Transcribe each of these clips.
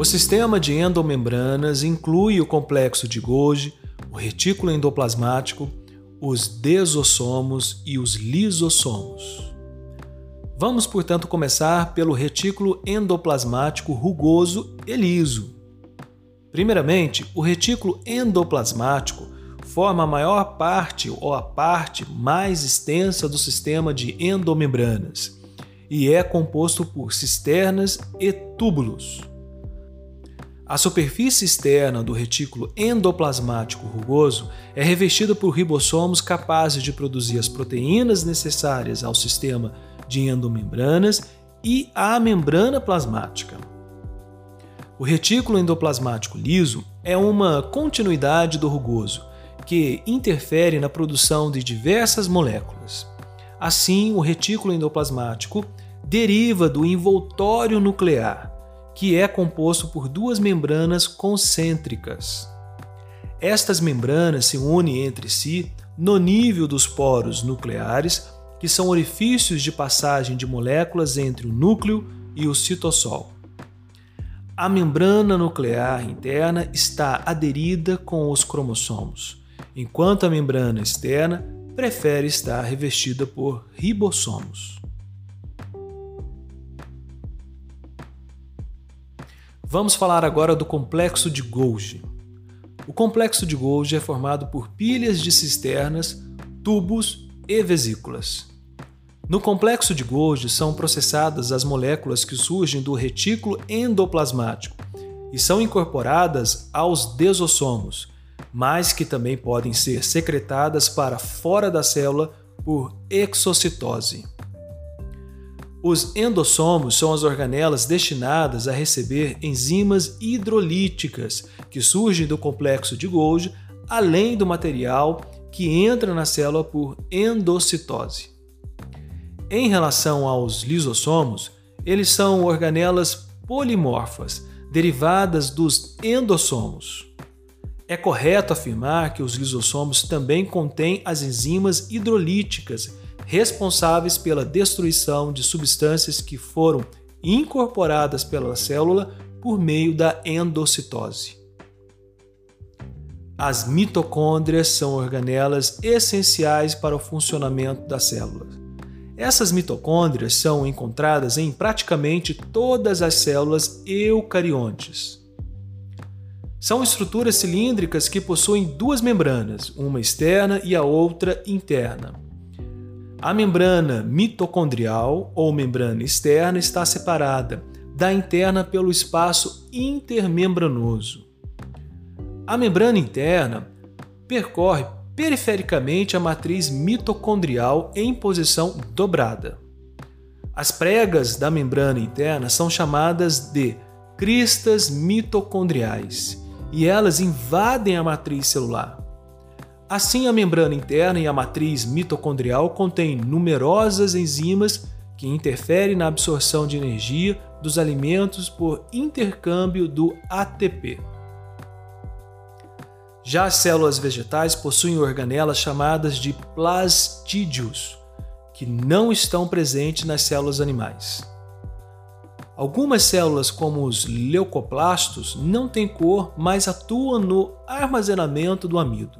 O sistema de endomembranas inclui o complexo de Golgi, o retículo endoplasmático, os desossomos e os lisossomos. Vamos, portanto, começar pelo retículo endoplasmático rugoso e liso. Primeiramente, o retículo endoplasmático forma a maior parte ou a parte mais extensa do sistema de endomembranas e é composto por cisternas e túbulos. A superfície externa do retículo endoplasmático rugoso é revestida por ribossomos capazes de produzir as proteínas necessárias ao sistema de endomembranas e à membrana plasmática. O retículo endoplasmático liso é uma continuidade do rugoso, que interfere na produção de diversas moléculas. Assim, o retículo endoplasmático deriva do envoltório nuclear, que é composto por duas membranas concêntricas. Estas membranas se unem entre si no nível dos poros nucleares, que são orifícios de passagem de moléculas entre o núcleo e o citossol. A membrana nuclear interna está aderida com os cromossomos, enquanto a membrana externa prefere estar revestida por ribossomos. Vamos falar agora do complexo de Golgi. O complexo de Golgi é formado por pilhas de cisternas, tubos e vesículas. No complexo de Golgi são processadas as moléculas que surgem do retículo endoplasmático e são incorporadas aos desossomos, mas que também podem ser secretadas para fora da célula por exocitose. Os endossomos são as organelas destinadas a receber enzimas hidrolíticas que surgem do complexo de Golgi, além do material que entra na célula por endocitose. Em relação aos lisossomos, eles são organelas polimorfas, derivadas dos endossomos. É correto afirmar que os lisossomos também contêm as enzimas hidrolíticas responsáveis pela destruição de substâncias que foram incorporadas pela célula por meio da endocitose. As mitocôndrias são organelas essenciais para o funcionamento das células. Essas mitocôndrias são encontradas em praticamente todas as células eucariontes. São estruturas cilíndricas que possuem duas membranas, uma externa e a outra interna. A membrana mitocondrial ou membrana externa está separada da interna pelo espaço intermembranoso. A membrana interna percorre perifericamente a matriz mitocondrial em posição dobrada. As pregas da membrana interna são chamadas de cristas mitocondriais e elas invadem a matriz celular. Assim, a membrana interna e a matriz mitocondrial contêm numerosas enzimas que interferem na absorção de energia dos alimentos por intercâmbio do ATP. Já as células vegetais possuem organelas chamadas de plastídeos, que não estão presentes nas células animais. Algumas células, como os leucoplastos, não têm cor, mas atuam no armazenamento do amido.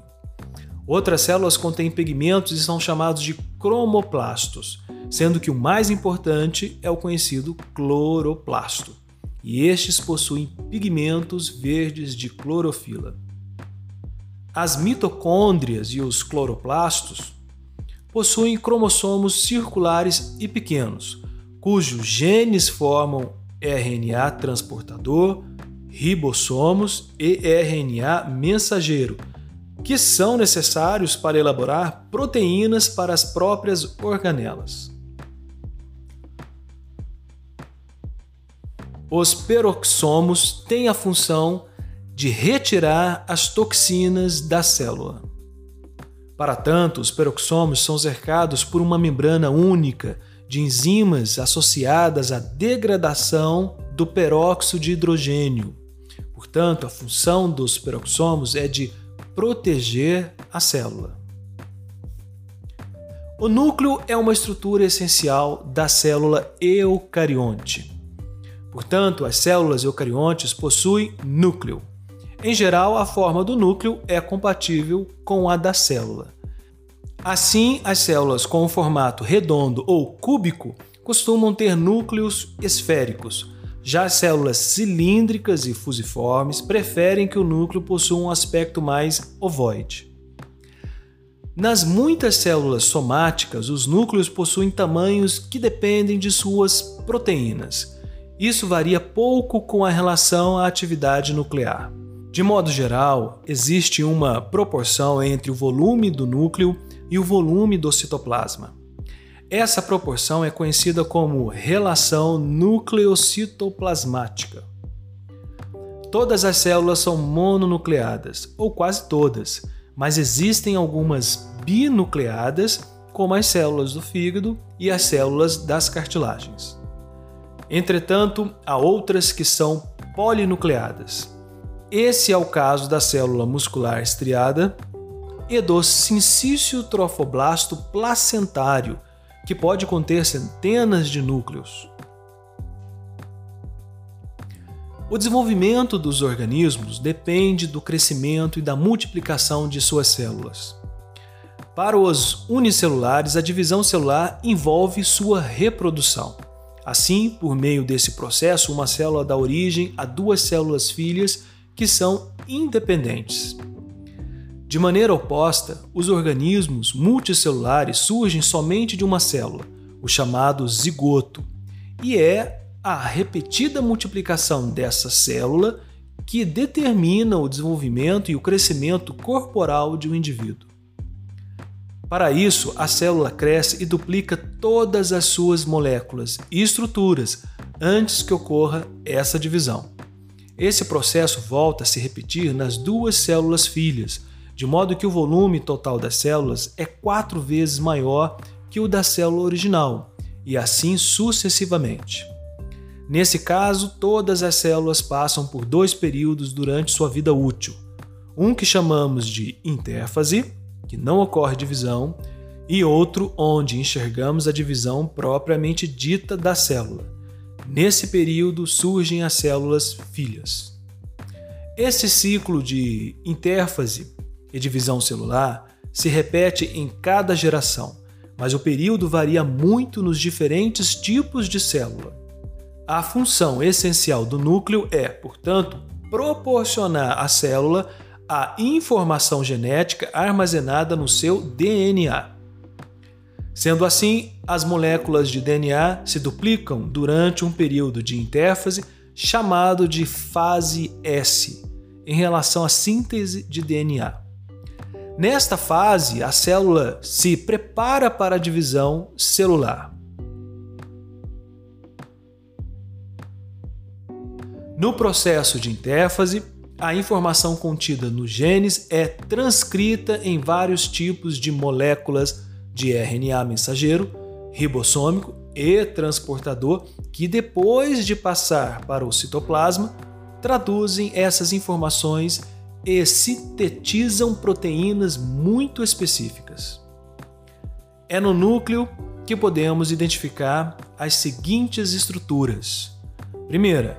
Outras células contêm pigmentos e são chamados de cromoplastos, sendo que o mais importante é o conhecido cloroplasto. E estes possuem pigmentos verdes de clorofila. As mitocôndrias e os cloroplastos possuem cromossomos circulares e pequenos, cujos genes formam RNA transportador, ribossomos e RNA mensageiro, que são necessários para elaborar proteínas para as próprias organelas. Os peroxomos têm a função de retirar as toxinas da célula. Para tanto, os peroxomos são cercados por uma membrana única de enzimas associadas à degradação do peróxido de hidrogênio. Portanto, a função dos peroxomos é de proteger a célula. O núcleo é uma estrutura essencial da célula eucarionte. Portanto, as células eucariontes possuem núcleo. Em geral, a forma do núcleo é compatível com a da célula. Assim, as células com o formato redondo ou cúbico costumam ter núcleos esféricos. Já as células cilíndricas e fusiformes preferem que o núcleo possua um aspecto mais ovoide. Nas muitas células somáticas, os núcleos possuem tamanhos que dependem de suas proteínas. Isso varia pouco com a relação à atividade nuclear. De modo geral, existe uma proporção entre o volume do núcleo e o volume do citoplasma. Essa proporção é conhecida como relação nucleocitoplasmática. Todas as células são mononucleadas, ou quase todas, mas existem algumas binucleadas, como as células do fígado e as células das cartilagens. Entretanto, há outras que são polinucleadas. Esse é o caso da célula muscular estriada e do sincício trofoblasto placentário, que pode conter centenas de núcleos. O desenvolvimento dos organismos depende do crescimento e da multiplicação de suas células. Para os unicelulares, a divisão celular envolve sua reprodução. Assim, por meio desse processo, uma célula dá origem a duas células filhas que são independentes. De maneira oposta, os organismos multicelulares surgem somente de uma célula, o chamado zigoto, e é a repetida multiplicação dessa célula que determina o desenvolvimento e o crescimento corporal de um indivíduo. Para isso, a célula cresce e duplica todas as suas moléculas e estruturas antes que ocorra essa divisão. Esse processo volta a se repetir nas duas células filhas, de modo que o volume total das células é quatro vezes maior que o da célula original, e assim sucessivamente. Nesse caso, todas as células passam por dois períodos durante sua vida útil: um que chamamos de intérfase, que não ocorre divisão, e outro onde enxergamos a divisão propriamente dita da célula. Nesse período surgem as células filhas. Esse ciclo de intérfase e divisão celular se repete em cada geração, mas o período varia muito nos diferentes tipos de célula. A função essencial do núcleo é, portanto, proporcionar à célula a informação genética armazenada no seu DNA. Sendo assim, as moléculas de DNA se duplicam durante um período de intérfase chamado de fase S, em relação à síntese de DNA. Nesta fase, a célula se prepara para a divisão celular. No processo de intérfase, a informação contida nos genes é transcrita em vários tipos de moléculas de RNA mensageiro, ribossômico e transportador, que depois de passar para o citoplasma, traduzem essas informações e sintetizam proteínas muito específicas. É no núcleo que podemos identificar as seguintes estruturas. Primeira,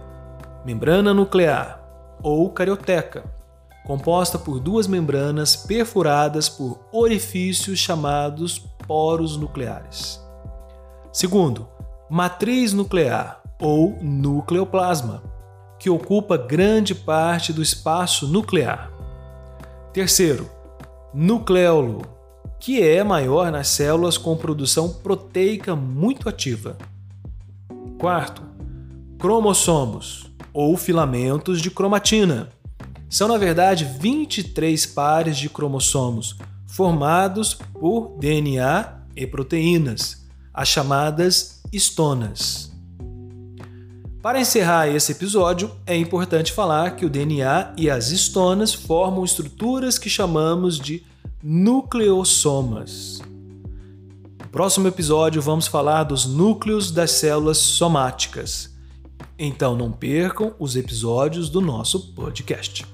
membrana nuclear ou carioteca, composta por duas membranas perfuradas por orifícios chamados poros nucleares. Segundo, matriz nuclear ou nucleoplasma, que ocupa grande parte do espaço nuclear. Terceiro, nucleolo, que é maior nas células com produção proteica muito ativa. Quarto, cromossomos, ou filamentos de cromatina. São, na verdade, 23 pares de cromossomos formados por DNA e proteínas, as chamadas estonas. Para encerrar esse episódio, é importante falar que o DNA e as estonas formam estruturas que chamamos de nucleossomas. No próximo episódio, vamos falar dos núcleos das células somáticas. Então não percam os episódios do nosso podcast.